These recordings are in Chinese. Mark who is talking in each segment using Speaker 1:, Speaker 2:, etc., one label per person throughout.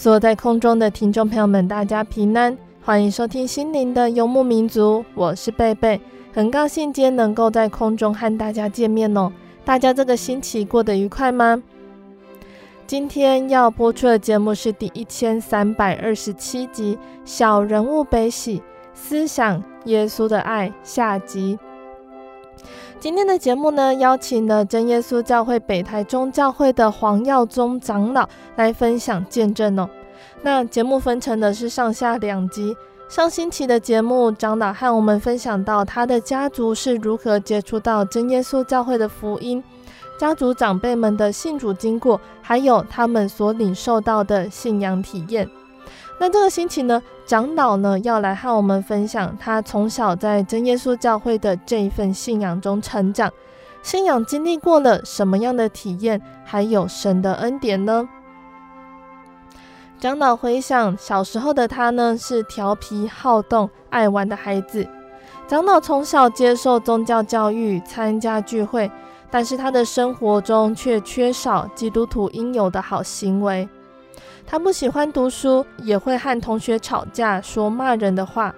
Speaker 1: 所有在空中的听众朋友们，大家平安，欢迎收听心灵的游牧民族。我是贝贝，很高兴今天能够在空中和大家见面哦。大家这个星期过得愉快吗？今天要播出的节目是第一千三百二十七集《小人物悲喜思想耶稣的爱》下集。今天的节目呢，邀请了真耶稣教会北台中教会的黄耀宗长老来分享见证哦。那节目分成的是上下两集。上星期的节目，长老和我们分享到他的家族是如何接触到真耶稣教会的福音，家族长辈们的信主经过，还有他们所领受到的信仰体验。那这个星期呢，长老呢要来和我们分享他从小在真耶稣教会的这一份信仰中成长，信仰经历过了什么样的体验，还有神的恩典呢？长老回想小时候的他呢，是调皮好动、爱玩的孩子。长老从小接受宗教教育，参加聚会，但是他的生活中却缺少基督徒应有的好行为。他不喜欢读书，也会和同学吵架，说骂人的话。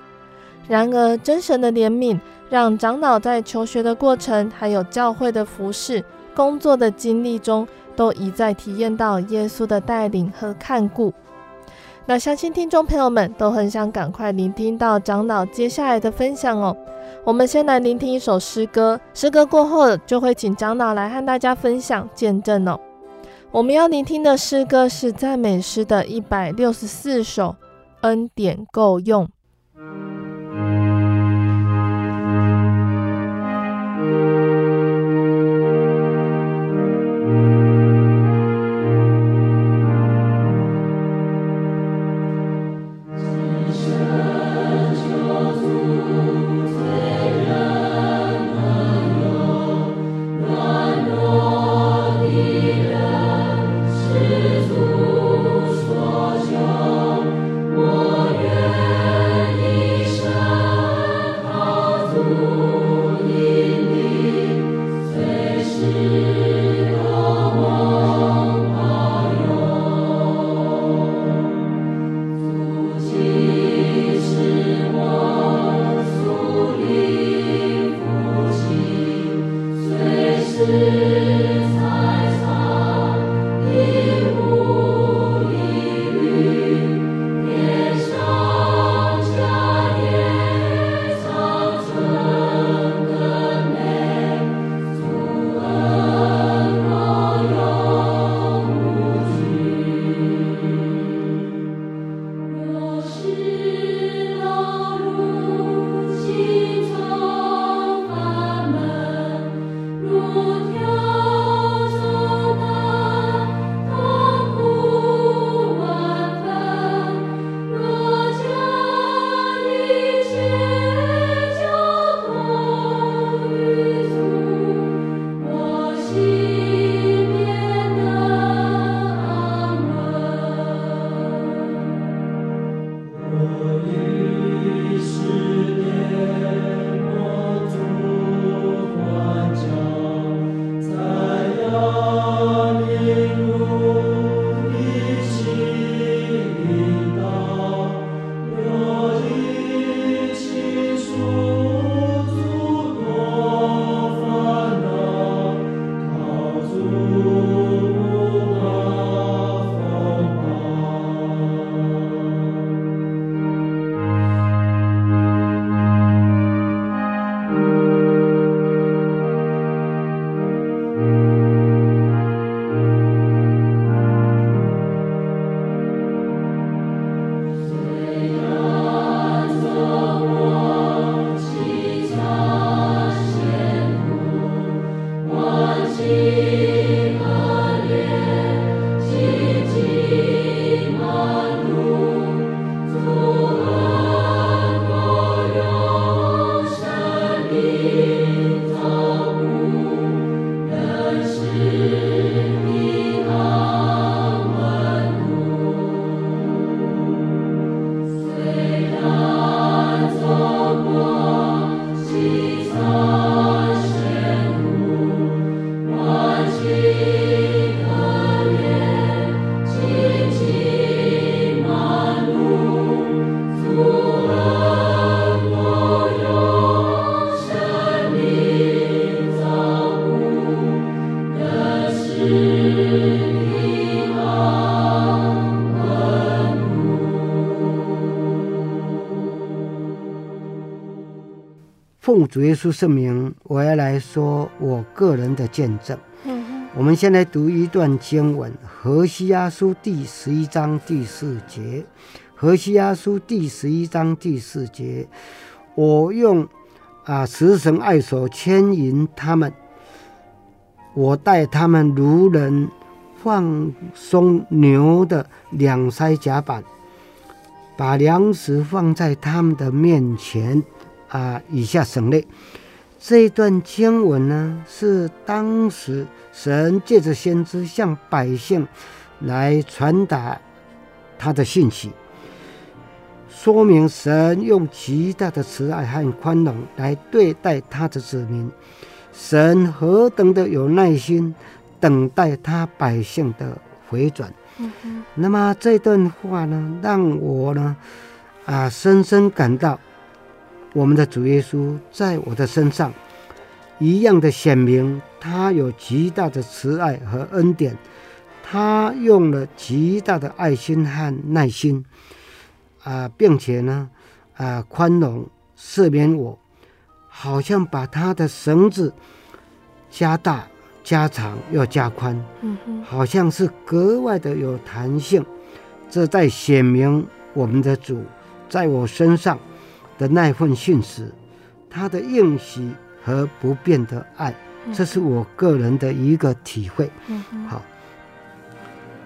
Speaker 1: 然而，真神的怜悯让长老在求学的过程，还有教会的服侍、工作的经历中，都一再体验到耶稣的带领和看顾。那相信听众朋友们都很想赶快聆听到长老接下来的分享哦。我们先来聆听一首诗歌，诗歌过后就会请长老来和大家分享见证哦。我们要聆听的诗歌是赞美诗的一百六十四首恩典够用。
Speaker 2: 奉主耶稣圣名，我要来说我个人的见证。嗯我们先来读一段经文，《何西阿书》第十一章第四节，《何西阿书》第十一章第四节，我用啊十绳爱索牵引他们，我带他们如人放松牛的两腮甲板，把粮食放在他们的面前啊，以下省略。这一段经文呢，是当时神借着先知向百姓来传达他的信息，说明神用极大的慈爱和宽容来对待他的子民，神何等的有耐心等待他百姓的回转。嗯。那么这段话呢，让我呢啊深深感到。我们的主耶稣在我的身上一样的显明，他有极大的慈爱和恩典，他用了极大的爱心和耐心，啊，并且呢，啊，宽容赦免我，好像把他的绳子加大、加长又加宽，嗯好像是格外的有弹性，这在显明我们的主在我身上。的那份信实，他的应许和不变的爱，这是我个人的一个体会。好，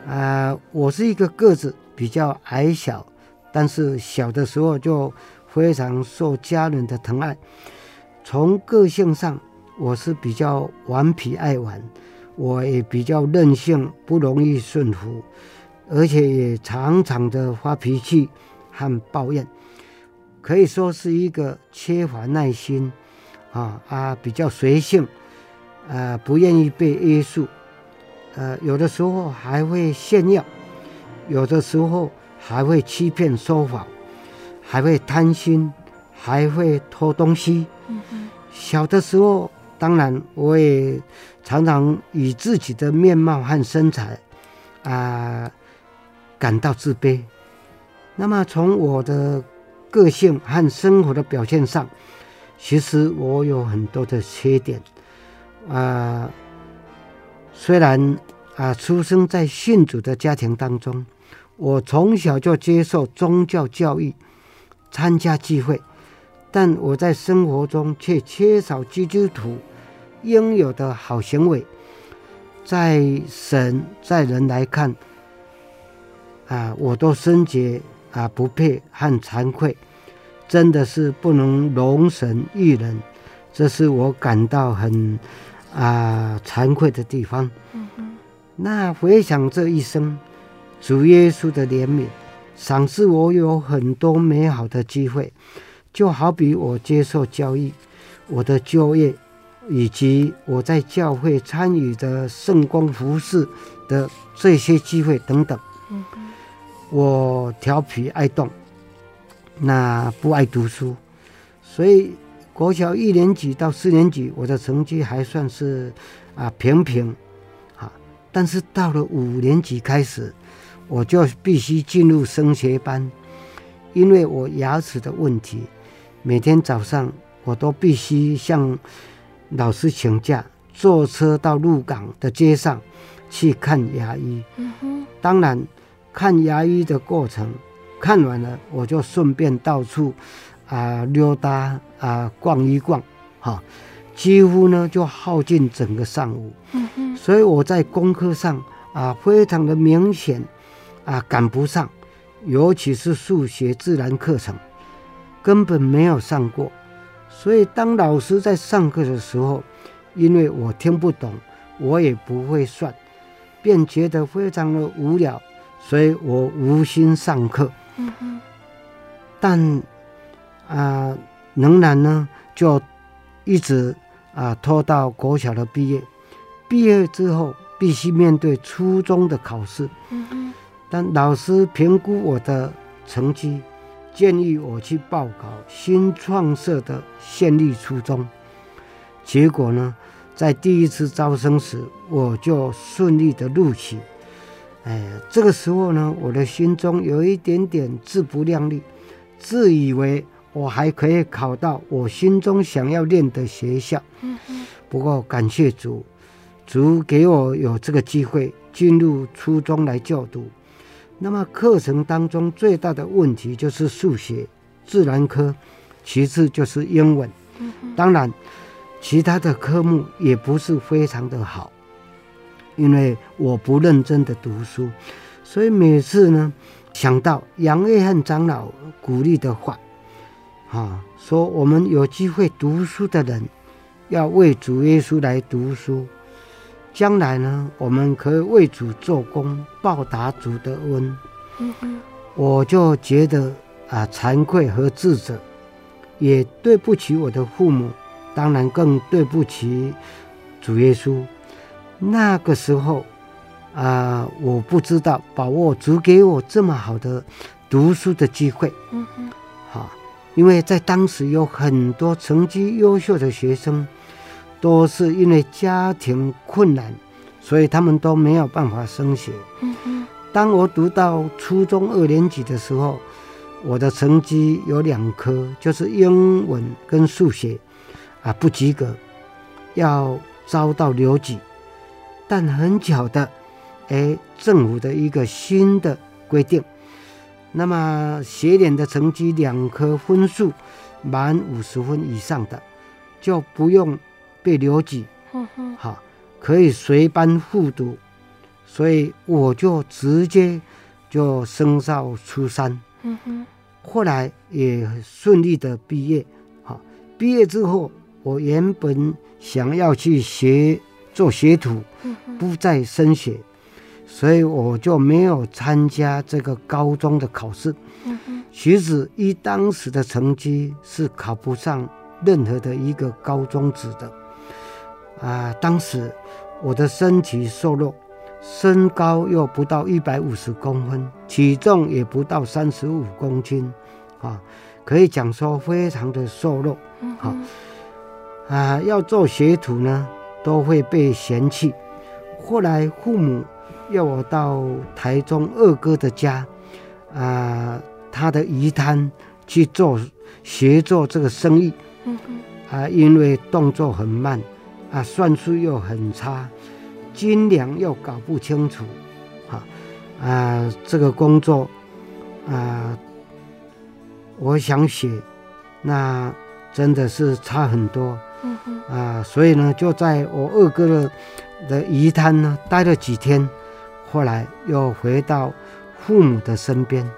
Speaker 2: 啊、呃，我是一个个子比较矮小，但是小的时候就非常受家人的疼爱。从个性上，我是比较顽皮爱玩，我也比较任性，不容易顺服，而且也常常的发脾气和抱怨。可以说是一个缺乏耐心，啊啊，比较随性，呃，不愿意被约束，呃，有的时候还会炫耀，有的时候还会欺骗说谎，还会贪心，还会偷东西。小的时候，当然我也常常以自己的面貌和身材，啊、感到自卑。那么从我的个性和生活的表现上，其实我有很多的缺点。啊、虽然啊、出生在信主的家庭当中，我从小就接受宗教教育，参加聚会，但我在生活中却缺少基督徒应有的好行为。在神在人来看，啊、我都深觉啊不配和惭愧。真的是不能容神育人，这是我感到很啊惭愧的地方。那回想这一生，主耶稣的怜悯，赏赐我有很多美好的机会，就好比我接受教育，我的就业，以及我在教会参与的圣光服饰的这些机会等等。我调皮爱动。那不爱读书，所以国小一年级到四年级，我的成绩还算是啊平平，啊，但是到了五年级开始，我就必须进入升学班，因为我牙齿的问题，每天早上我都必须向老师请假，坐车到鹿港的街上去看牙医。嗯，当然看牙医的过程。看完了，我就顺便到处啊、呃、溜达啊、呃、逛一逛，哈，几乎呢就耗尽整个上午。所以我在功课上啊、呃、非常的明显啊赶不上，尤其是数学自然课程根本没有上过。所以当老师在上课的时候，因为我听不懂，我也不会算，便觉得非常的无聊，所以我无心上课。嗯，但啊、仍然呢，就一直啊、拖到国小的毕业。毕业之后，必须面对初中的考试。嗯，但老师评估我的成绩，建议我去报考新创设的县立初中。结果呢，在第一次招生时，我就顺利的录取。哎，这个时候呢，我的心中有一点点自不量力，自以为我还可以考到我心中想要念的学校。不过感谢主，主给我有这个机会进入初中来就读。那么课程当中最大的问题就是数学、自然科，其次就是英文。当然，其他的科目也不是非常的好，因为我不认真的读书，所以每次呢，想到杨约翰长老鼓励的话，啊，说我们有机会读书的人，要为主耶稣来读书，将来呢，我们可以为主做工，报答主的恩。我就觉得啊，惭愧和自责。也对不起我的父母，当然更对不起主耶稣。那个时候啊，我不知道把握主给我这么好的读书的机会。嗯嗯，好，因为在当时有很多成绩优秀的学生，都是因为家庭困难，所以他们都没有办法升学。嗯嗯，当我读到初中二年级的时候。我的成绩有两科，就是英文跟数学，啊，不及格，要遭到留级。但很巧的，哎，政府的一个新的规定，那么学联的成绩两科分数满五十分以上的，就不用被留级，好，可以随班复读。所以我就直接就升到初三。后来也顺利的毕业，好，毕业之后，我原本想要去学做学徒，不再升学，所以我就没有参加这个高中的考试。其实以当时的成绩是考不上任何的一个高中职的，啊，当时我的身体瘦弱。身高又不到一百五十公分，体重也不到三十五公斤，啊，可以讲说非常的瘦弱，好，啊，要做学徒呢，都会被嫌弃。后来父母要我到台中二哥的家，啊，他的鱼摊去做学做这个生意，啊，因为动作很慢，啊，算术又很差。斤两又搞不清楚，啊啊，这个工作啊，我想写，那真的是差很多，啊，所以呢，就在我二哥的的鱼滩呢待了几天，后来又回到父母的身边，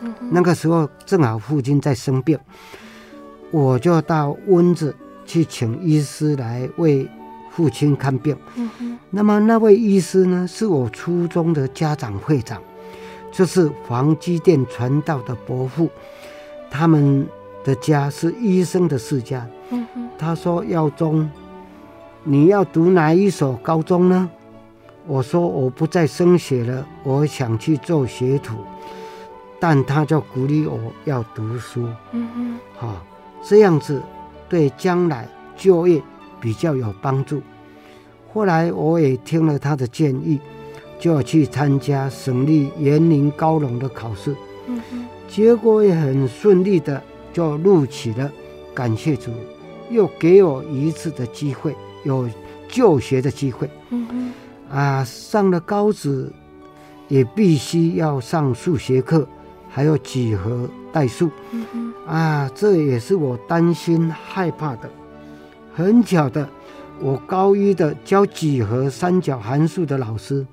Speaker 2: 嗯，那个时候正好父亲在生病，我就到温子去请医师来为父亲看病。嗯那么那位医师呢，是我初中的家长会长，就是黄基甸传道的伯父，他们的家是医生的世家。嗯哼，他说：“耀宗，你要读哪一所高中呢？”我说：“我不再升学了，我想去做学徒。”但他就鼓励我要读书。嗯哼，好，这样子对将来就业比较有帮助。后来我也听了他的建议，就要去参加省立园林高农的考试，嗯哼，结果也很顺利的就录取了。感谢主，又给我一次的机会，有就学的机会。啊，上了高职也必须要上数学课，还有几何代数。啊，这也是我担心害怕的。很巧的。我高一的教几何三角函数的老师，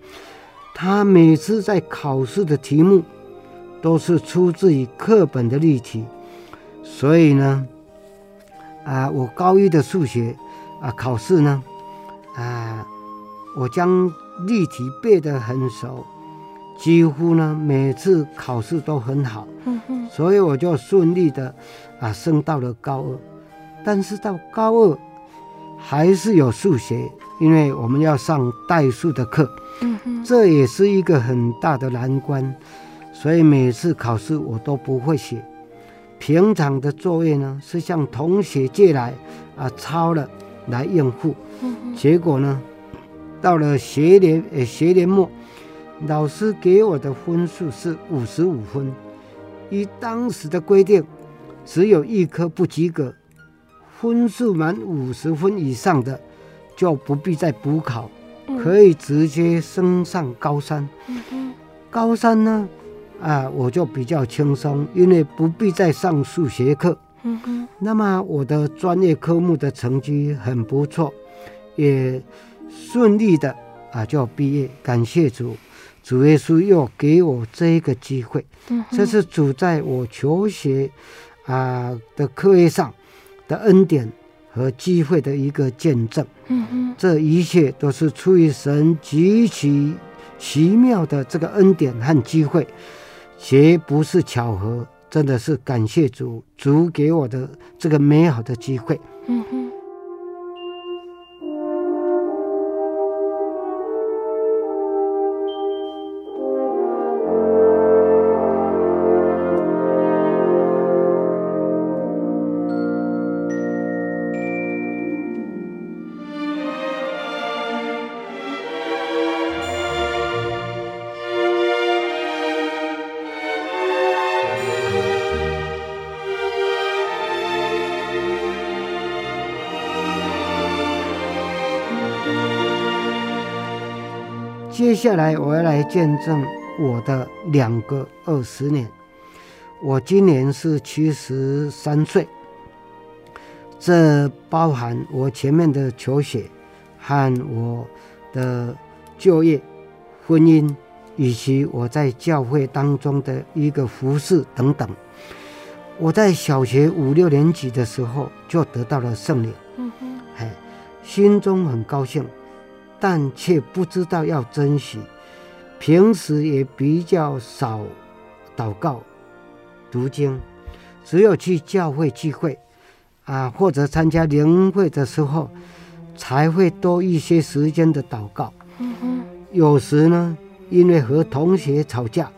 Speaker 2: 他每次在考试的题目都是出自于课本的例题，所以呢，啊，我高一的数学啊考试呢，啊，我将例题背得很熟，几乎呢每次考试都很好，所以我就顺利的啊升到了高二，但是到高二。还是有数学，因为我们要上代数的课，这也是一个很大的难关，所以每次考试我都不会写。平常的作业呢，是向同学借来啊抄了来应付，嗯，结果呢，到了学年呃学年末，老师给我的分数是五十五分，以当时的规定，只有一科不及格，分数满五十分以上的就不必再补考，可以直接升上高三。高三呢，啊，我就比较轻松，因为不必再上数学课。那么我的专业科目的成绩很不错，也顺利的啊就毕业。感谢主，主耶稣又给我这一个机会。这是主在我求学啊的课业上的恩典和机会的一个见证。这一切都是出于神极其奇妙的这个恩典和机会，绝不是巧合。真的是感谢主，主给我的这个美好的机会。接下来我要来见证我的两个二十年。我今年是七十三岁，这包含我前面的求学和我的就业、婚姻，以及我在教会当中的一个服饰等等。我在小学五六年级的时候就得到了圣灵，嗯哼，哎，心中很高兴。但却不知道要珍惜，平时也比较少祷告、读经，只有去教会聚会啊，或者参加灵会的时候，才会多一些时间的祷告。有时呢，因为和同学吵架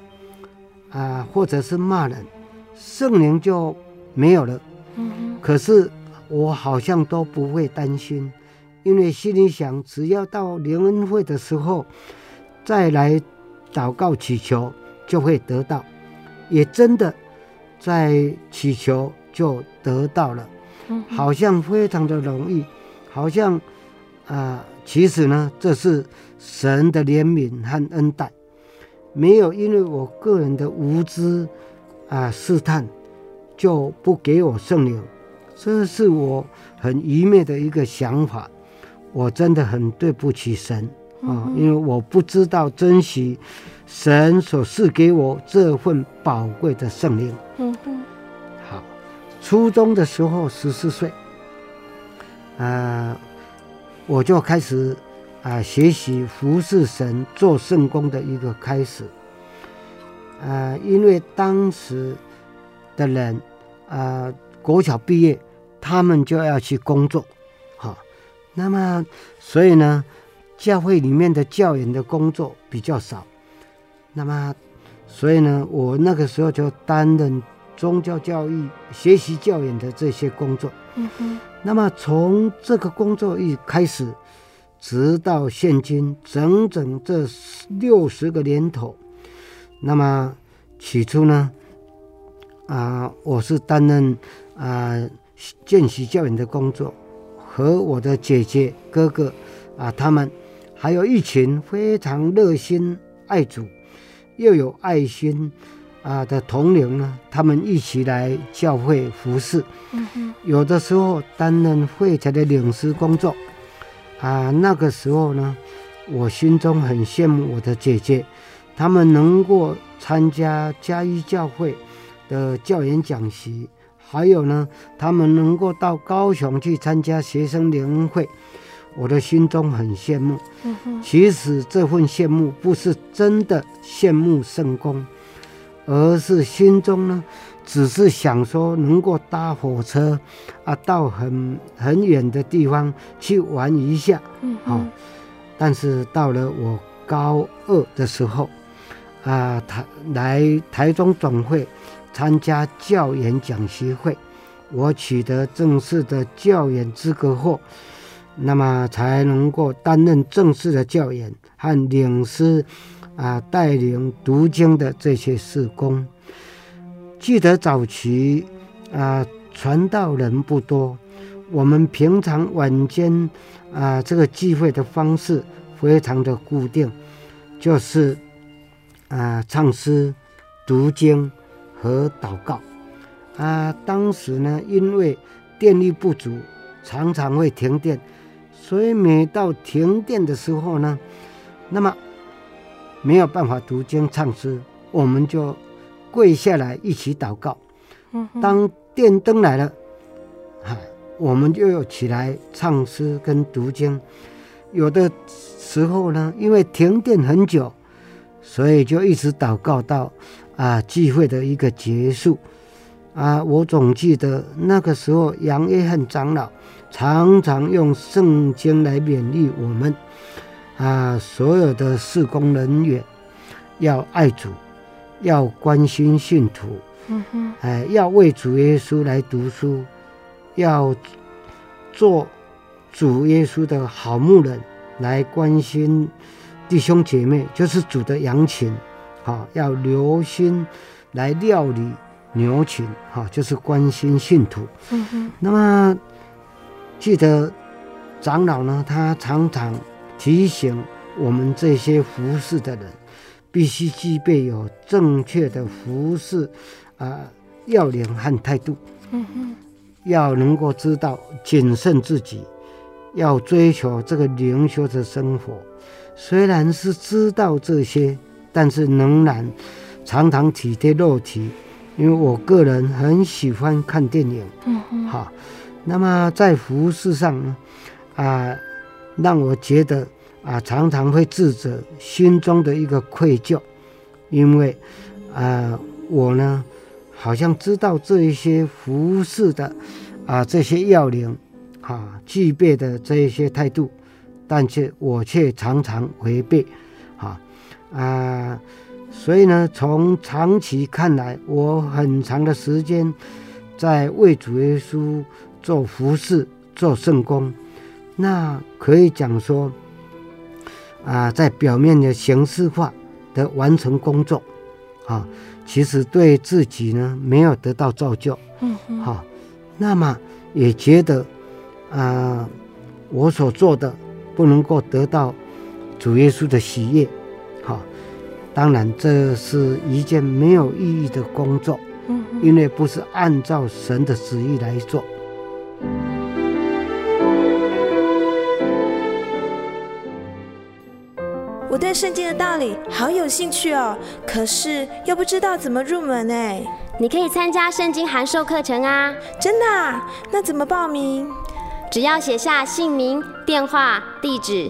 Speaker 2: 啊，或者是骂人，圣灵就没有了。可是我好像都不会担心。因为心里想，只要到灵恩会的时候，再来祷告祈求，就会得到。也真的在祈求就得到了，好像非常的容易，好像啊、呃，其实呢，这是神的怜悯和恩待，没有因为我个人的无知啊试探，就不给我圣灵，这是我很愚昧的一个想法。我真的很对不起神啊，因为我不知道珍惜神所赐给我这份宝贵的圣灵。嗯哼。好，初中的时候十四岁，啊，我就开始啊学习服侍神做圣工的一个开始。啊，因为当时的人啊，国小毕业，他们就要去工作。那么，所以呢，教会里面的教员的工作比较少。那么，所以呢，我那个时候就担任宗教教育、学习教员的这些工作。嗯哼。那么从这个工作一开始，直到现今，整整这六十个年头。那么起初呢，啊、呃，我是担任啊、呃、见习教员的工作。和我的姐姐、哥哥，啊，他们还有一群非常热心爱主又有爱心啊的同龄呢，他们一起来教会服侍。有的时候担任会才的领事工作，啊，那个时候呢，我心中很羡慕我的姐姐，他们能够参加嘉义教会的教研讲习。还有呢，他们能够到高雄去参加学生联谊会，我的心中很羡慕。嗯。其实这份羡慕不是真的羡慕圣公，而是心中呢，只是想说能够搭火车啊，到很很远的地方去玩一下。嗯哼。哦，但是到了我高二的时候，啊，台来台中总会。参加教研讲习会，我取得正式的教研资格后，那么才能够担任正式的教研和领师啊，带领读经的这些事工。记得早期啊，传道人不多，我们平常晚间啊，这个聚会的方式非常的固定，就是啊，唱诗、读经和祷告。啊，当时呢，因为电力不足，常常会停电，所以每到停电的时候呢，那么没有办法读经唱诗，我们就跪下来一起祷告。当电灯来了，啊，我们就要起来唱诗跟读经。有的时候呢，因为停电很久，所以就一直祷告到啊聚会的一个结束。啊，我总记得那个时候，杨约翰长老常常用圣经来勉励我们，啊，所有的事工人员要爱主，要关心信徒，嗯哼，哎，要为主耶稣来读书，要做主耶稣的好牧人，来关心弟兄姐妹，就是主的羊群，啊，要留心来料理。牛群，哈，就是关心信徒。嗯哼。那么，记得长老呢，他常常提醒我们这些服侍的人，必须具备有正确的服侍啊要领和态度。嗯哼。要能够知道谨慎自己，要追求这个灵修的生活。虽然是知道这些，但是仍然常常体贴肉体。因为我个人很喜欢看电影，嗯嗯，好，那么在服饰上呢，啊，让我觉得啊，常常会自责，心中的一个愧疚，因为啊，我呢，好像知道这一些服饰的啊这些要领，啊，具备的这一些态度，但却我却常常违背，啊，啊。所以呢，从长期看来，我很长的时间在为主耶稣做服侍、做圣工，那可以讲说，啊，在表面的形式化的完成工作，啊，其实对自己呢没有得到造就，嗯，好，那么也觉得，啊，我所做的不能够得到主耶稣的喜悦，好。当然，这是一件没有意义的工作，因为不是按照神的旨意来做。
Speaker 3: 我对圣经的道理好有兴趣哦，可是又不知道怎么入门呢？
Speaker 4: 你可以参加圣经函授课程啊！
Speaker 3: 真的啊？那怎么报名？
Speaker 4: 只要写下姓名、电话、地址。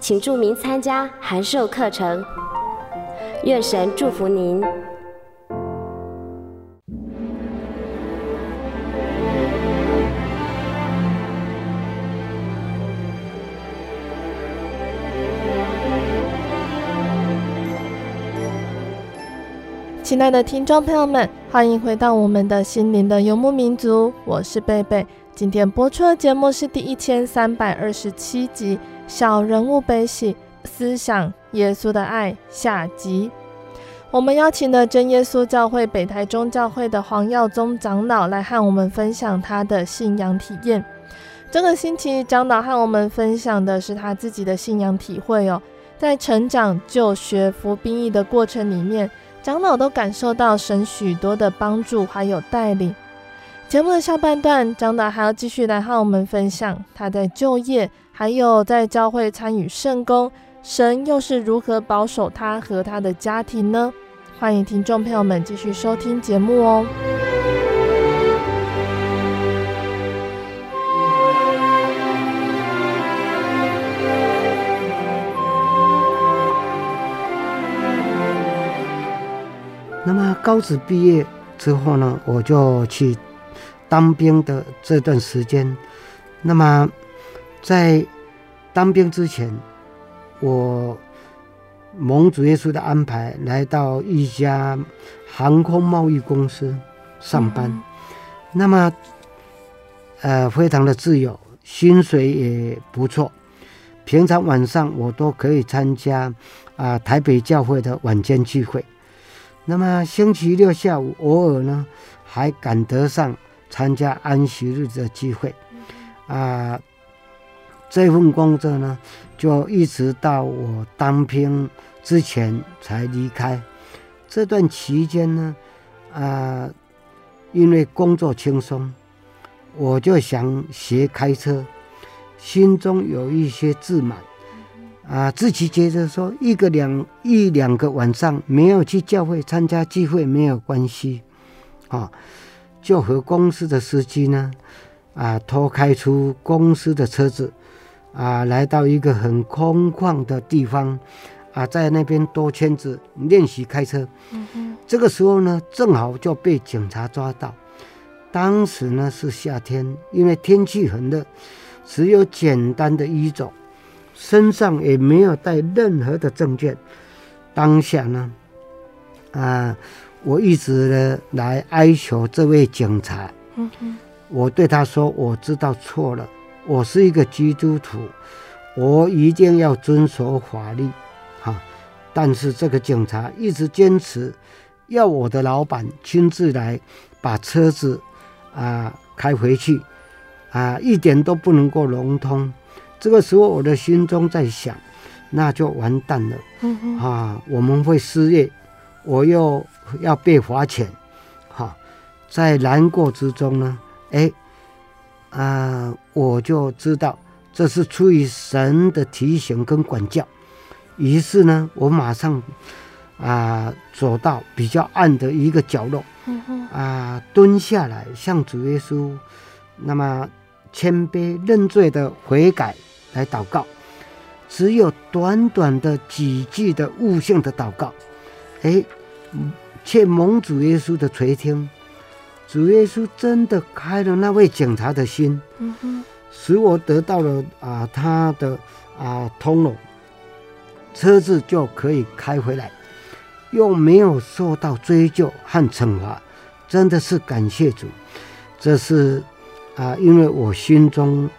Speaker 4: 请注明参加函授课程，愿神祝福您。
Speaker 1: 亲爱的听众朋友们，欢迎回到我们的心灵的游牧民族，我是贝贝。今天播出的节目是第一千三百二十七集。小人物悲喜，思想耶稣的爱下集。我们邀请了真耶稣教会北台中教会的黄耀宗长老来和我们分享他的信仰体验。这个星期，长老和我们分享的是他自己的信仰体会哦。在成长、就学、服兵役的过程里面，长老都感受到神许多的帮助还有带领。节目的下半段，长老还要继续来和我们分享他在就业。还有在教会参与圣工，神又是如何保守他和他的家庭呢？欢迎听众朋友们继续收听节目哦。
Speaker 2: 那么高职毕业之后呢，我就去当兵的这段时间，那么在当兵之前，我蒙主耶稣的安排，来到一家航空贸易公司上班。嗯、那么，呃，非常的自由，薪水也不错。平常晚上我都可以参加啊、呃、台北教会的晚间聚会。那么星期六下午偶尔呢，还赶得上参加安息日的聚会。啊、呃，这份工作呢，就一直到我当兵之前才离开。这段期间呢，啊、因为工作轻松，我就想学开车，心中有一些自满，啊、自己觉得说一个两一两个晚上没有去教会参加聚会没有关系，啊、就和公司的司机呢，啊、偷，开出公司的车子。啊，来到一个很空旷的地方，啊，在那边兜圈子练习开车。嗯哼。这个时候呢，正好就被警察抓到。当时呢是夏天，因为天气很热，只有简单的衣着，身上也没有带任何的证件。当下呢，啊，我一直呢来哀求这位警察。嗯哼。我对他说：“我知道错了。”我是一个基督徒，我一定要遵守法律，哈！但是这个警察一直坚持要我的老板亲自来把车子啊开回去，啊，一点都不能够融通。这个时候我的心中在想，那就完蛋了，啊，我们会失业，我又要被罚钱，哈，在难过之中呢，哎。啊、呃，我就知道这是出于神的提醒跟管教，于是呢，我马上啊、呃、走到比较暗的一个角落，啊、呃、蹲下来向主耶稣，那么谦卑认罪的悔改来祷告，只有短短的几句的悟性的祷告，哎，却蒙主耶稣的垂听。主耶稣真的开了那位警察的心，使我得到了啊他的啊通融，车子就可以开回来，又没有受到追究和惩罚，真的是感谢主。这是啊，因为我心中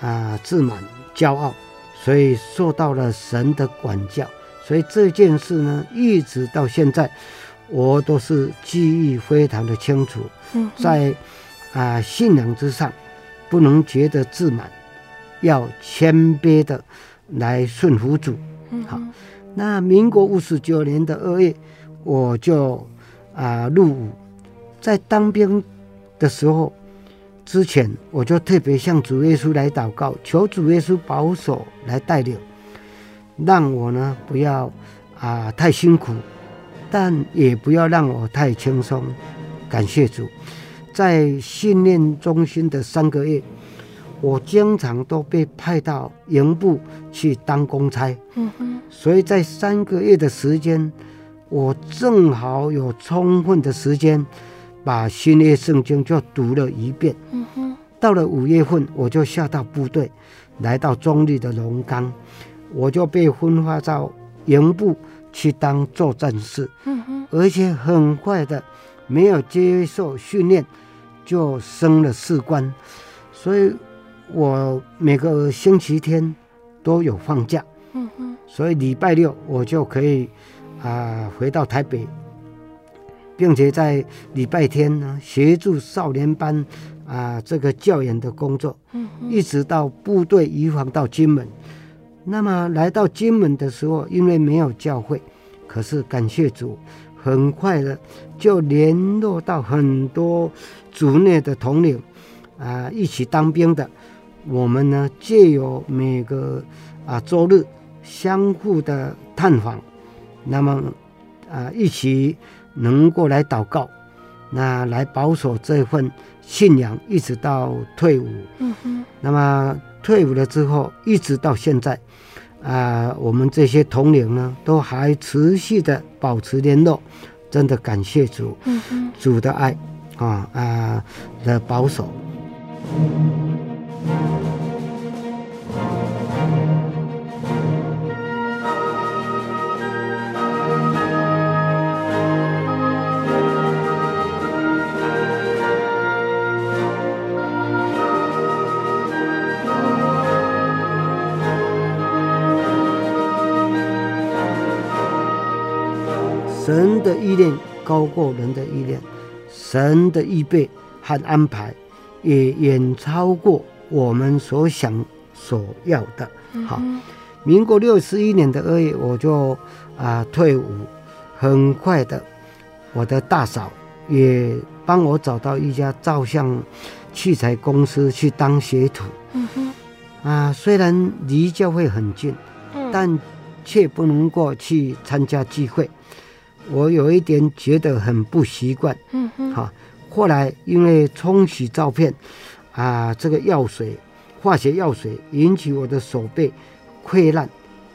Speaker 2: 啊自满骄傲，所以受到了神的管教，所以这件事呢，一直到现在。我都是记忆非常的清楚，在啊、呃、信仰之上，不能觉得自满，要谦卑的来顺服主。好，那民国五十九年的二月，我就啊、呃、入伍，在当兵的时候之前，我就特别向主耶稣来祷告，求主耶稣保守来带领，让我呢不要啊、呃、太辛苦。但也不要让我太轻松。感谢主，在训练中心的三个月，我经常都被派到营部去当公差。嗯哼。所以在三个月的时间，我正好有充分的时间，把新约圣经就读了一遍。嗯哼。到了五月份，我就下到部队，来到中立的龙岗，我就被分发到营部。去当作战士，而且很快的，没有接受训练就升了士官，所以我每个星期天都有放假，所以礼拜六我就可以啊、呃、回到台北，并且在礼拜天呢协助少年班啊、呃、这个教研的工作，一直到部队移防到金门。那么来到金门的时候，因为没有教会，可是感谢主，很快的就联络到很多族内的统领，啊，一起当兵的。我们呢，借由每个啊周日相互的探访，那么啊一起能够来祷告，那来保守这份信仰，一直到退伍。嗯哼。那么退伍了之后，一直到现在。啊、呃，我们这些同龄呢，都还持续的保持联络，真的感谢主，嗯、主的爱啊啊的保守。神的意念高过人的意念，神的预备和安排也远超过我们所想所要的。好，民国六十一年的二月，我就啊、呃、退伍，很快的，我的大嫂也帮我找到一家照相器材公司去当学徒。嗯哼，啊，虽然离教会很近，但却不能够去参加聚会。我有一点觉得很不习惯，嗯哼，好，后来因为冲洗照片，啊，这个药水，化学药水引起我的手背溃烂，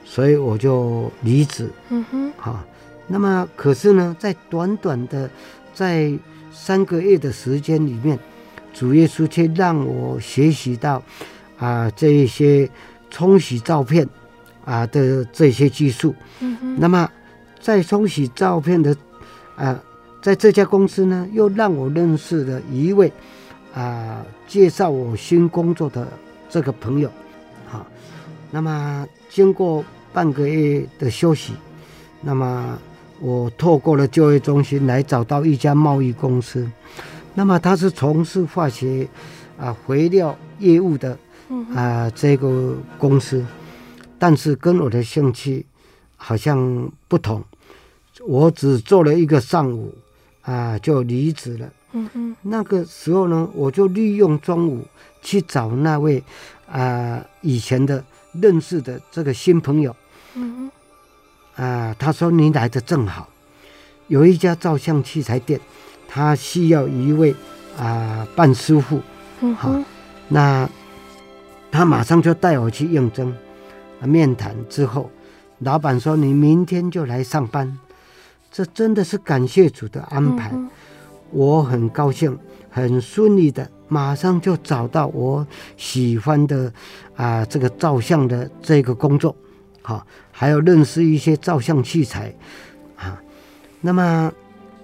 Speaker 2: 所以我就离职，嗯哼，好，那么可是呢，在短短的在三个月的时间里面，主耶稣却让我学习到啊这一些冲洗照片啊的这些技术，嗯哼，那么。在冲洗照片的，啊、呃，在这家公司呢，又让我认识了一位，啊、呃，介绍我新工作的这个朋友，好，那么经过半个月的休息，那么我透过了就业中心来找到一家贸易公司，那么他是从事化学啊、呃、肥料业务的，啊、呃，这个公司，但是跟我的兴趣。好像不同，我只做了一个上午，啊，就离职了。嗯嗯，那个时候呢，我就利用中午去找那位啊以前的认识的这个新朋友。嗯嗯，啊，他说你来的正好，有一家照相器材店，他需要一位啊半师傅。嗯好，那他马上就带我去应征，面谈之后。老板说：“你明天就来上班，这真的是感谢主的安排。嗯、我很高兴，很顺利的，马上就找到我喜欢的啊、呃，这个照相的这个工作，好，还有认识一些照相器材啊。那么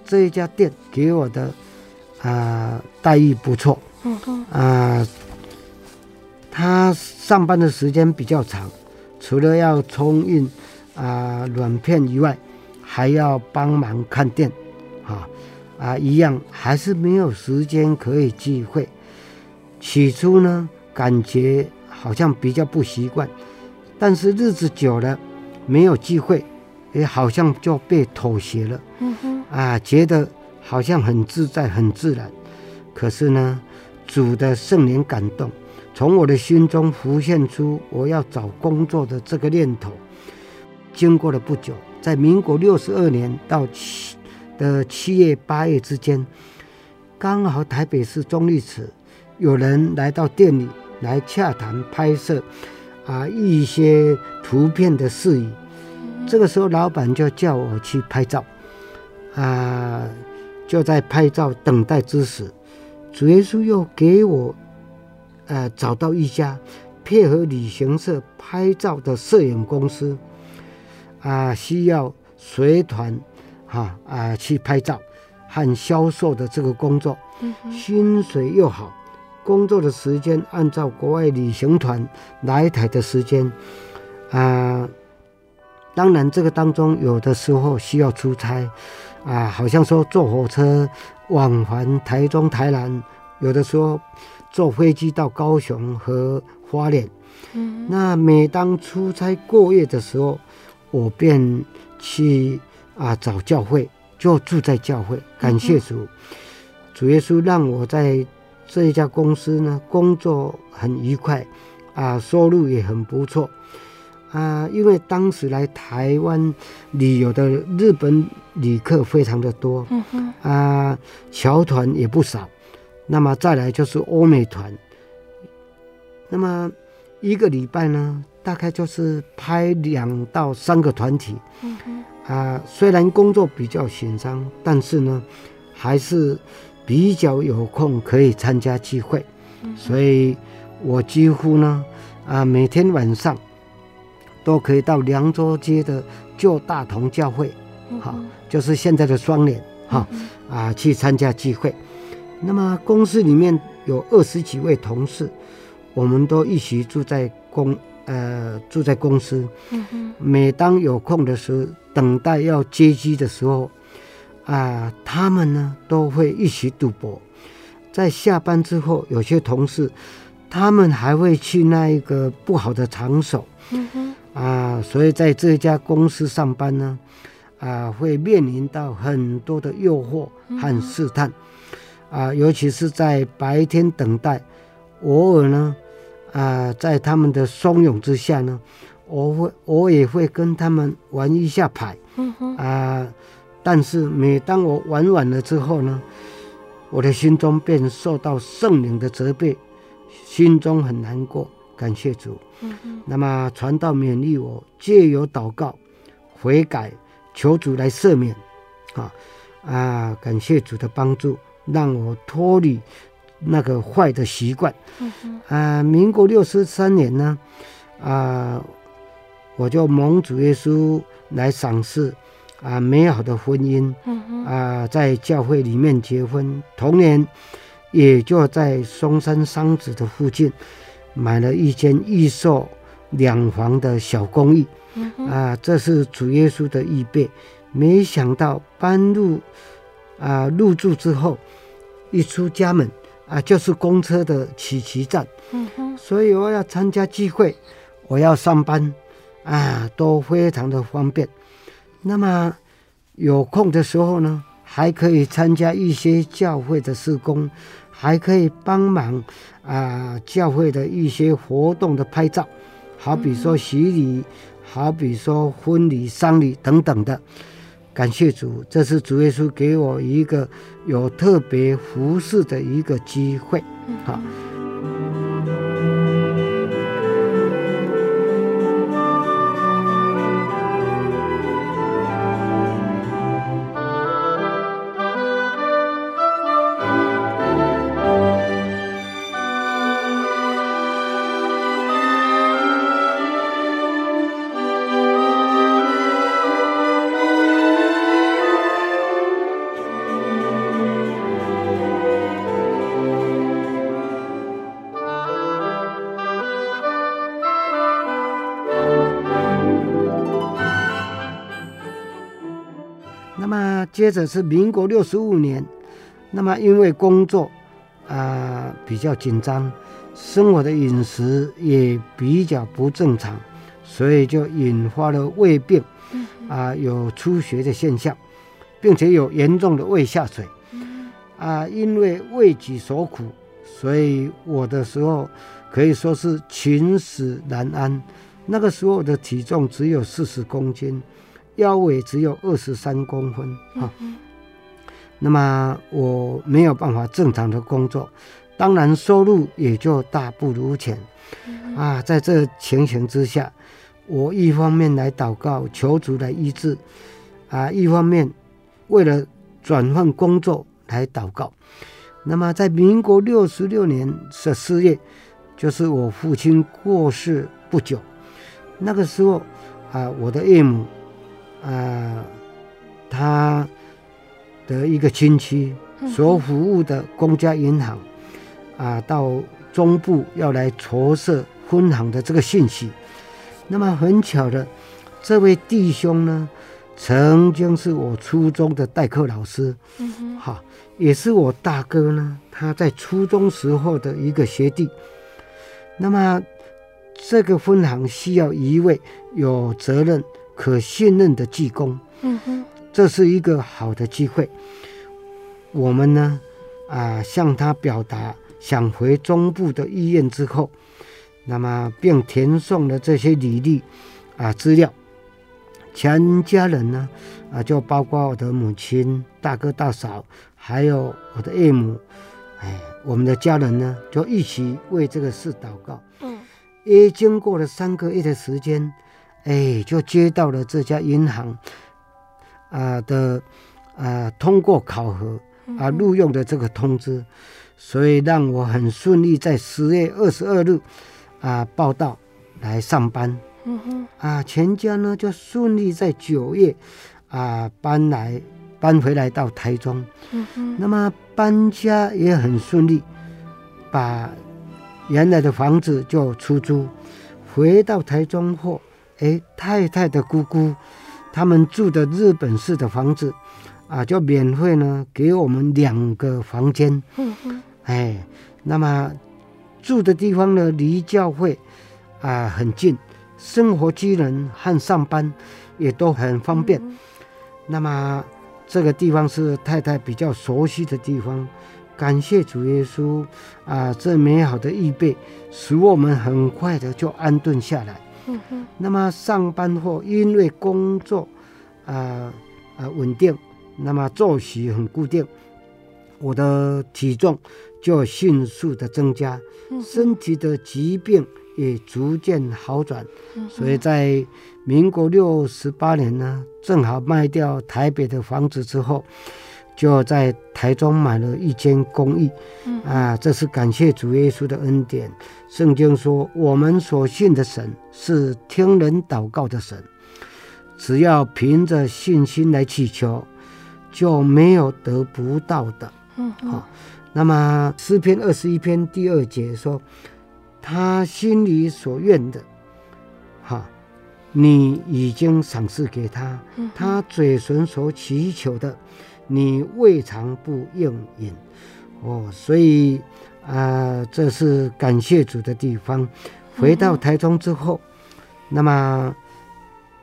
Speaker 2: 这一家店给我的啊、呃、待遇不错，嗯嗯啊，他上班的时间比较长。”除了要冲印啊软片以外，还要帮忙看店，啊啊一样还是没有时间可以聚会。起初呢，感觉好像比较不习惯，但是日子久了，没有聚会，也好像就被妥协了。嗯哼，啊，觉得好像很自在、很自然。可是呢，主的圣灵感动。从我的心中浮现出我要找工作的这个念头。经过了不久，在民国六十二年到七的七月八月之间，刚好台北市中立池有人来到店里来洽谈拍摄啊一些图片的事宜。这个时候，老板就叫我去拍照。啊，就在拍照等待之时，主耶稣又给我。呃，找到一家配合旅行社拍照的摄影公司，啊、呃，需要随团，哈啊、呃、去拍照和销售的这个工作，嗯、薪水又好，工作的时间按照国外旅行团来台的时间，啊、呃，当然这个当中有的时候需要出差，啊、呃，好像说坐火车往返台中、台南，有的时候。坐飞机到高雄和花莲，嗯，那每当出差过夜的时候，我便去啊找教会，就住在教会。感谢主，嗯、主耶稣让我在这一家公司呢工作很愉快，啊，收入也很不错，啊，因为当时来台湾旅游的日本旅客非常的多，嗯，啊，侨团也不少。那么再来就是欧美团，那么一个礼拜呢，大概就是拍两到三个团体。啊，虽然工作比较紧张，但是呢，还是比较有空可以参加聚会，所以我几乎呢啊每天晚上都可以到凉州街的旧大同教会，好，就是现在的双联哈啊去参加聚会。那么公司里面有二十几位同事，我们都一起住在公呃住在公司。每当有空的时候，等待要接机的时候。啊，他们呢都会一起赌博，在下班之后，有些同事他们还会去那一个不好的场所，啊，所以在这家公司上班呢，啊，会面临到很多的诱惑和试探，啊，尤其是在白天等待，偶尔呢，啊，在他们的怂恿之下呢，我会我也会跟他们玩一下牌，嗯哼，啊。但是每当我玩完了之后呢，我的心中便受到圣灵的责备，心中很难过。感谢主，嗯、那么传道勉励我，借由祷告悔改，求主来赦免。啊啊！感谢主的帮助，让我脱离那个坏的习惯。啊，民国六十三年呢，啊，我就蒙主耶稣来赏赐。啊，美好的婚姻，啊，在教会里面结婚，同年也就在松山商子的附近买了一间预售两房的小公寓，啊，这是主耶稣的预备。没想到搬入啊入住之后，一出家门啊就是公车的起骑站，所以我要参加聚会，我要上班，啊，都非常的方便。那么有空的时候呢，还可以参加一些教会的施工，还可以帮忙啊、呃、教会的一些活动的拍照，好比说洗礼，好比说婚礼、丧礼等等的。感谢主，这是主耶稣给我一个有特别服侍的一个机会，好。接着是民国六十五年，那么因为工作啊、呃、比较紧张，生活的饮食也比较不正常，所以就引发了胃病，啊、呃、有出血的现象，并且有严重的胃下垂，啊、呃、因为为己所苦，所以我的时候可以说是寝食难安，那个时候我的体重只有四十公斤。腰围只有二十三公分，啊、嗯，那么我没有办法正常的工作，当然收入也就大不如前，嗯、啊，在这情形之下，我一方面来祷告求主来医治，啊，一方面为了转换工作来祷告。那么在民国六十六年十四月，就是我父亲过世不久，那个时候啊，我的岳母。啊、呃，他的一个亲戚所服务的公家银行啊、呃，到中部要来筹设分行的这个信息。那么很巧的，这位弟兄呢，曾经是我初中的代课老师，嗯哼，好，也是我大哥呢，他在初中时候的一个学弟。那么这个分行需要一位有责任。可信任的技工，嗯哼，这是一个好的机会。我们呢，啊，向他表达想回中部的意愿之后，那么并填送了这些履历啊资料。全家人呢，啊，就包括我的母亲、大哥、大嫂，还有我的岳母，哎，我们的家人呢，就一起为这个事祷告。嗯，也经过了三个月的时间。哎，就接到了这家银行啊的啊通过考核啊录用的这个通知，所以让我很顺利在十月二十二日啊报到来上班。嗯哼，啊，全家呢就顺利在九月啊搬来搬回来到台中。嗯哼，那么搬家也很顺利，把原来的房子就出租，回到台中后，哎，太太的姑姑他们住的日本式的房子啊，就免费呢给我们两个房间。嗯嗯，哎，那么住的地方呢离教会啊很近。生活机能和上班也都很方便。嗯、那么这个地方是太太比较熟悉的地方。感谢主耶稣啊，这美好的预备使我们很快的就安顿下来。那么上班后，因为工作啊啊稳定，那么作息很固定，我的体重就迅速的增加，嗯、身体的疾病。也逐渐好转，所以在民国六十八年呢，正好卖掉台北的房子之后，就在台中买了一间公寓。啊，这是感谢主耶稣的恩典。圣经说，我们所信的神是听人祷告的神，只要凭着信心来祈求，就没有得不到的。嗯，好。那么诗篇二十一篇第二节说。他心里所愿的，哈，你已经赏赐给他；他嘴唇所祈求的，你未尝不应允。哦，所以啊、呃，这是感谢主的地方。回到台中之后，那么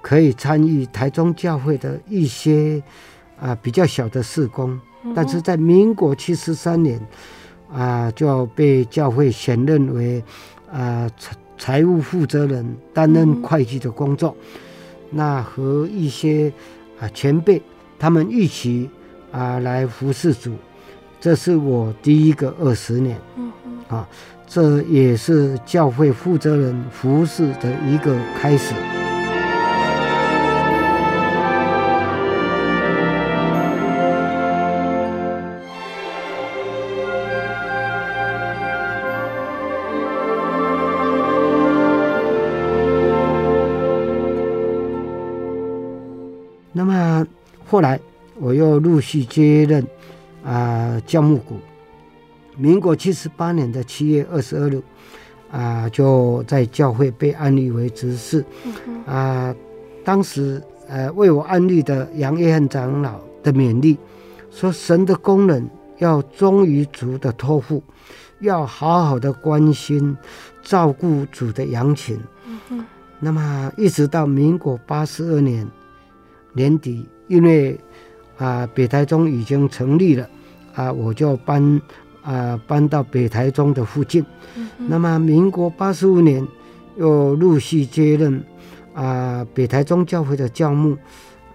Speaker 2: 可以参与台中教会的一些啊、呃、比较小的事工，但是在民国七十三年啊、呃、就被教会选任为。啊，财财务负责人担任会计的工作，嗯、那和一些啊前辈他们一起啊来服侍主，这是我第一个二十年，啊，这也是教会负责人服侍的一个开始。那么后来我又陆续接任啊教牧股，民国七十八年的七月二十二日啊，就在教会被安立为执事啊。当时呃为我安立的杨约翰长老的勉励说，神的工人要忠于主的托付，要好好的关心照顾主的羊群。嗯那么一直到民国八十二年年底。因为啊，北台中已经成立了，啊，我就搬啊搬到北台中的附近。嗯、那么，民国八十五年又陆续接任啊北台中教会的教牧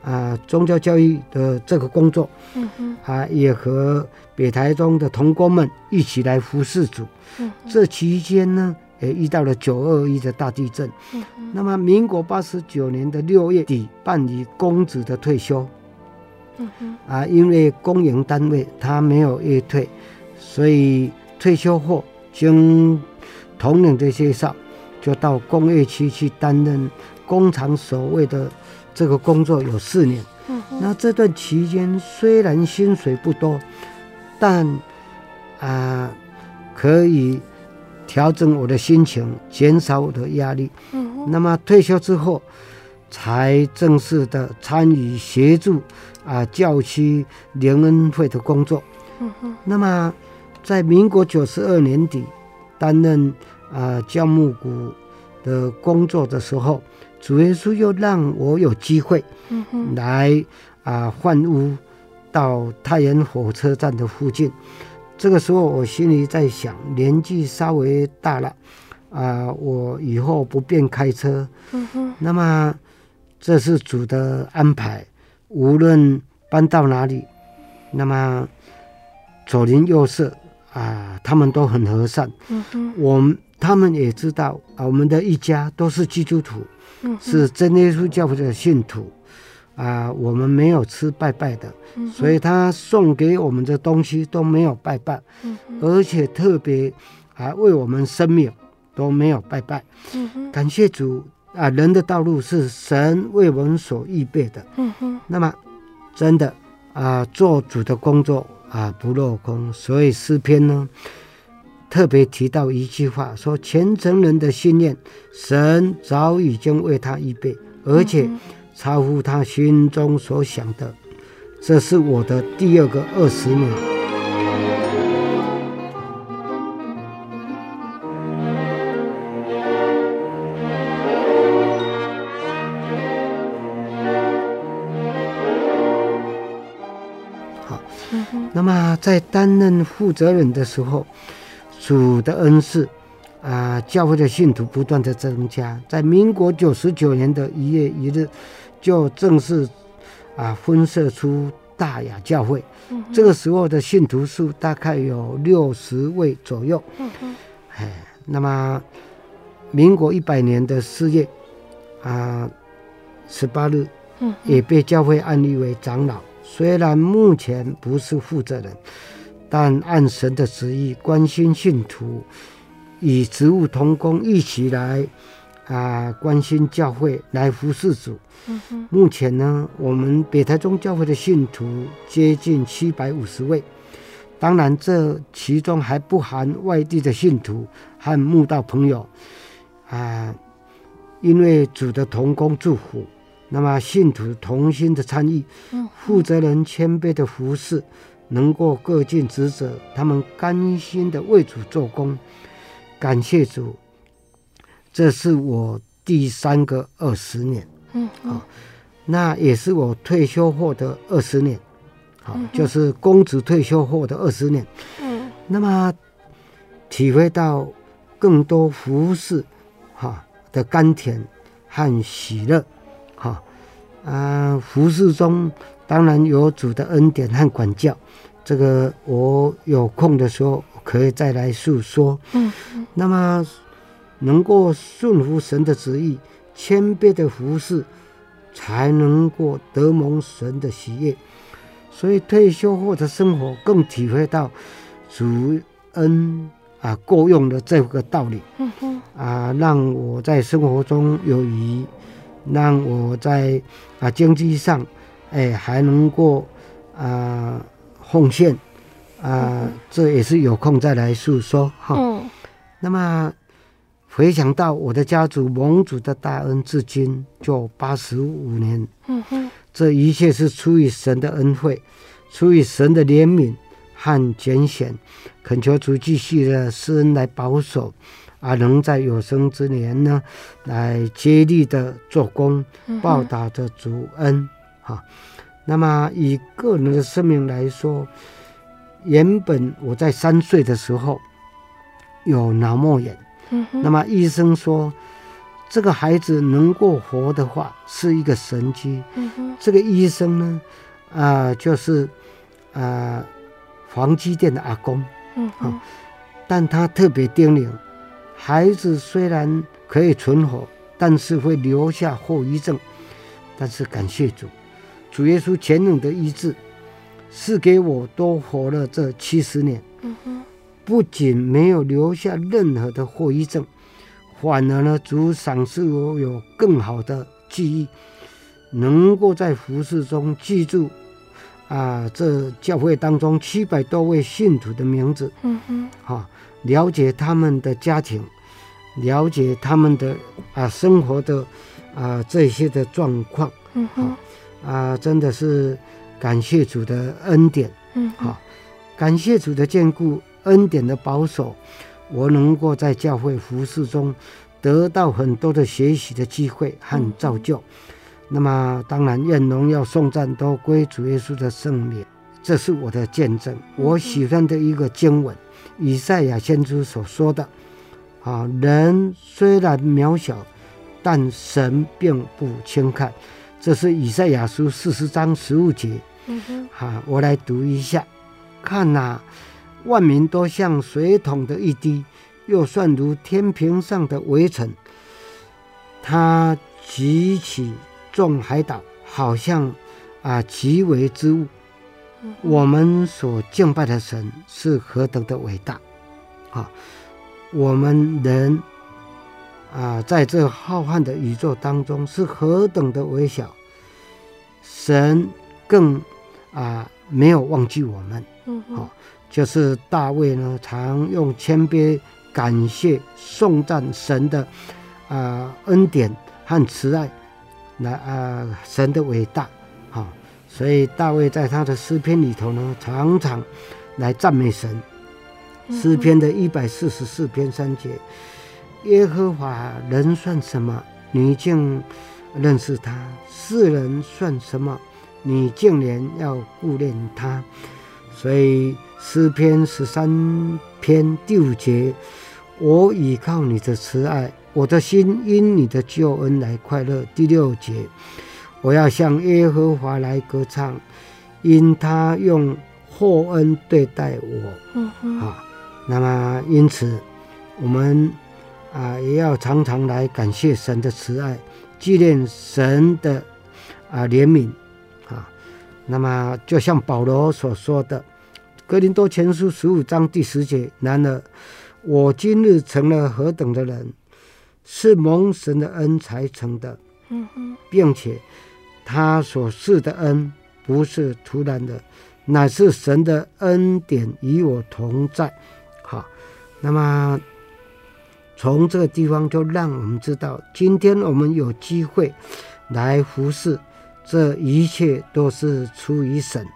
Speaker 2: 啊宗教教育的这个工作。嗯、啊，也和北台中的同工们一起来服侍主。嗯、这期间呢，也遇到了九二一的大地震。嗯、那么，民国八十九年的六月底办理公职的退休。嗯、啊，因为公营单位他没有月退，所以退休后经同龄的介绍，就到工业区去担任工厂所谓的这个工作有四年。嗯、那这段期间虽然薪水不多，但啊可以。调整我的心情，减少我的压力。嗯，那么退休之后，才正式的参与协助啊教区联恩会的工作。嗯哼，那么在民国九十二年底担任啊教牧股的工作的时候，主耶稣又让我有机会，嗯哼，来啊换屋到太原火车站的附近。这个时候，我心里在想，年纪稍微大了，啊、呃，我以后不便开车。嗯、哼那么，这是主的安排。无论搬到哪里，那么左邻右舍啊、呃，他们都很和善。我们他们也知道啊，我们的一家都是基督徒，嗯、是真耶稣教会的信徒。啊，我们没有吃拜拜的，
Speaker 1: 嗯、
Speaker 2: 所以他送给我们的东西都没有拜拜，
Speaker 1: 嗯、
Speaker 2: 而且特别还为我们生命都没有拜拜。
Speaker 1: 嗯、
Speaker 2: 感谢主啊，人的道路是神为我们所预备的。
Speaker 1: 嗯、
Speaker 2: 那么真的啊，做主的工作啊不落空。所以诗篇呢特别提到一句话，说虔诚人的信念，神早已经为他预备，而且。
Speaker 1: 嗯
Speaker 2: 超乎他心中所想的，这是我的第二个二十年。在担任负责人的时候，主的恩赐。啊，教会的信徒不断的增加，在民国九十九年的一月一日，就正式啊分设出大雅教会。嗯、这个时候的信徒数大概有六十位左右。嗯嗯。哎，那么民国一百年的四月啊十八日，嗯，也被教会安立为长老。虽然目前不是负责人，但按神的旨意关心信徒。与职务同工一起来啊，关心教会，来服侍主。嗯、目前呢，我们北台中教会的信徒接近七百五十位，当然这其中还不含外地的信徒和慕道朋友啊。因为主的同工祝福，那么信徒同心的参与，负责人谦卑的服侍，能够各尽职责，他们甘心的为主做工。感谢主，这是我第三个二十年，嗯，好、哦，那也是我退休后的二十年，好、哦嗯，就是公职退休后的二十年，嗯，那么体会到更多服侍哈的甘甜和喜乐，哈、哦，啊，服侍中当然有主的恩典和管教，这个我有空的时候。可以再来诉说。嗯，那么能够顺服神的旨意，谦卑的服侍，才能够得蒙神的喜悦。所以退休后的生活更体会到主恩啊够用的这个道理。嗯哼，啊，让我在生活中有余，让我在啊经济上，哎还能够啊奉献。啊、呃，这也是有空再来诉说哈。嗯。那么回想到我的家族蒙主的大恩，至今就八十五年。嗯哼。这一切是出于神的恩惠，出于神的怜悯和拣选，恳求主继续的施恩来保守，啊，能在有生之年呢，来接力的做工，报答着主恩。啊。那么以个人的生命来说。原本我在三岁的时候有脑膜炎，嗯，那么医生说这个孩子能够活的话是一个神迹。嗯，这个医生呢，啊、呃，就是啊、呃，黄基店的阿公，嗯，但他特别叮咛，孩子虽然可以存活，但是会留下后遗症。但是感谢主，主耶稣全能的医治。是给我多活了这七十年，不仅没有留下任何的后遗症，反而呢，主赏赐我有更好的记忆，能够在服饰中记住啊，这教会当中七百多位信徒的名字，嗯哼，啊，了解他们的家庭，了解他们的啊生活的啊这些的状况，嗯哼，啊，真的是。感谢主的恩典，嗯，好，感谢主的眷顾，恩典的保守，我能够在教会服侍中得到很多的学习的机会和造就。嗯、那么，当然，愿荣耀颂赞都归主耶稣的圣名。这是我的见证。我喜欢的一个经文，嗯、以赛亚先知所说的：“啊，人虽然渺小，但神并不轻看。”这是以赛亚书四十章十五节。嗯哼，好，我来读一下。看呐、啊，万民都像水桶的一滴，又算如天平上的微尘。他举起众海岛好像啊极为之物。我们所敬拜的神是何等的伟大啊！我们人啊，在这浩瀚的宇宙当中是何等的微小，神更啊没有忘记我们。嗯，好，就是大卫呢，常用谦卑、感谢、颂赞神的啊恩典和慈爱，来啊神的伟大，好。所以大卫在他的诗篇里头呢，常常来赞美神。诗篇的一百四十四篇三节：耶和华人算什么？你竟认识他；世人算什么？你竟然要顾念他。所以诗篇十三篇第五节：我倚靠你的慈爱，我的心因你的救恩来快乐。第六节。我要向耶和华来歌唱，因他用厚恩对待我。嗯，啊，那么因此，我们啊也要常常来感谢神的慈爱，纪念神的啊怜悯。啊，那么就像保罗所说的，《格林多前书》十五章第十节：然而，我今日成了何等的人，是蒙神的恩才成的。并且。他所赐的恩不是突然的，乃是神的恩典与我同在。好，那么从这个地方就让我们知道，今天我们有机会来服侍，这一切都是出于神，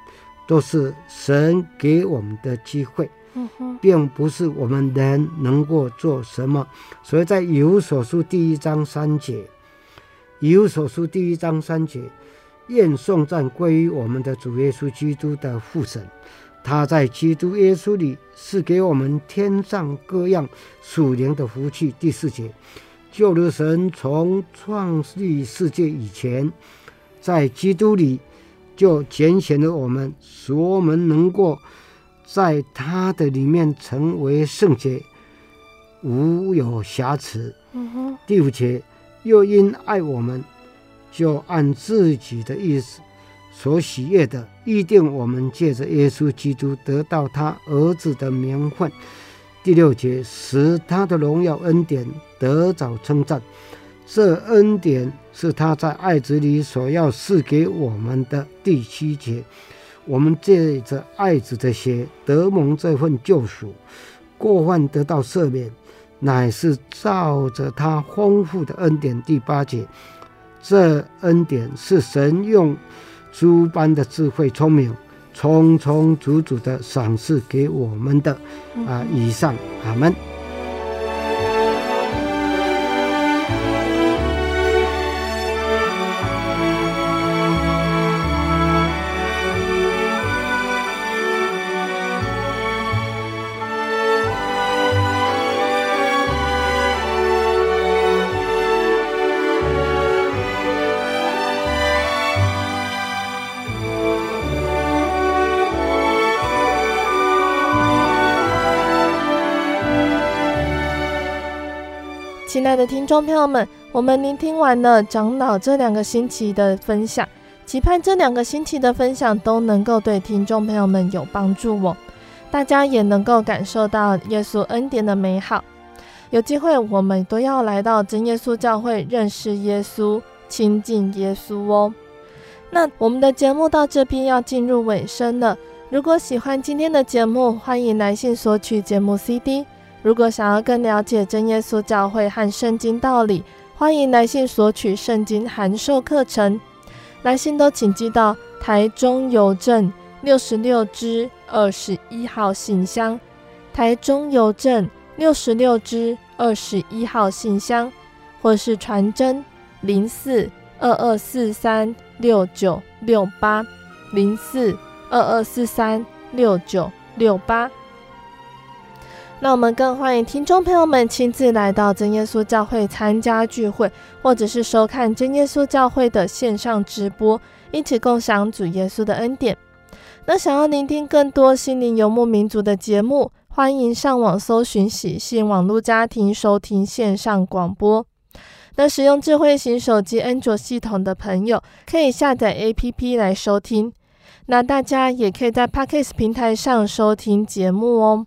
Speaker 2: 都是神给我们的机会，并不是我们人能够做什么。所以在以弗所书第一章三节，以弗所书第一章三节。愿颂赞归于我们的主耶稣基督的父神，他在基督耶稣里是给我们天上各样属灵的福气。第四节，就如神从创立世界以前，在基督里就拣选了我们，使我们能够在他的里面成为圣洁，无有瑕疵。嗯。第五节，又因爱我们。就按自己的意思所喜悦的，预定我们借着耶稣基督得到他儿子的名分。第六节，使他的荣耀恩典得早称赞。这恩典是他在爱子里所要赐给我们的。第七节，我们借着爱子的血得蒙这份救赎，过犯得到赦免，乃是照着他丰富的恩典。第八节。这恩典是神用诸般的智慧、聪明，充充足足的赏赐给我们的。啊，以上，阿
Speaker 1: 门。众朋友们，我们聆听完了长老这两个星期的分享，期盼这两个星期的分享都能够对听众朋友们有帮助哦。大家也能够感受到耶稣恩典的美好。有机会，我们都要来到真耶稣教会，认识耶稣，亲近耶稣哦。那我们的节目到这边要进入尾声了。如果喜欢今天的节目，欢迎来信索取节目 CD。如果想要更了解真耶稣教会和圣经道理，欢迎来信索取圣经函授课程。来信都请寄到台中邮政六十六支二十一号信箱，台中邮政六十六支二十一号信箱，或是传真零四二二四三六九六八零四二二四三六九六八。那我们更欢迎听众朋友们亲自来到真耶稣教会参加聚会，或者是收看真耶稣教会的线上直播，一起共享主耶稣的恩典。那想要聆听更多心灵游牧民族的节目，欢迎上网搜寻喜信网络家庭收听线上广播。那使用智慧型手机安卓系统的朋友，可以下载 APP 来收听。那大家也可以在 Podcast 平台上收听节目哦。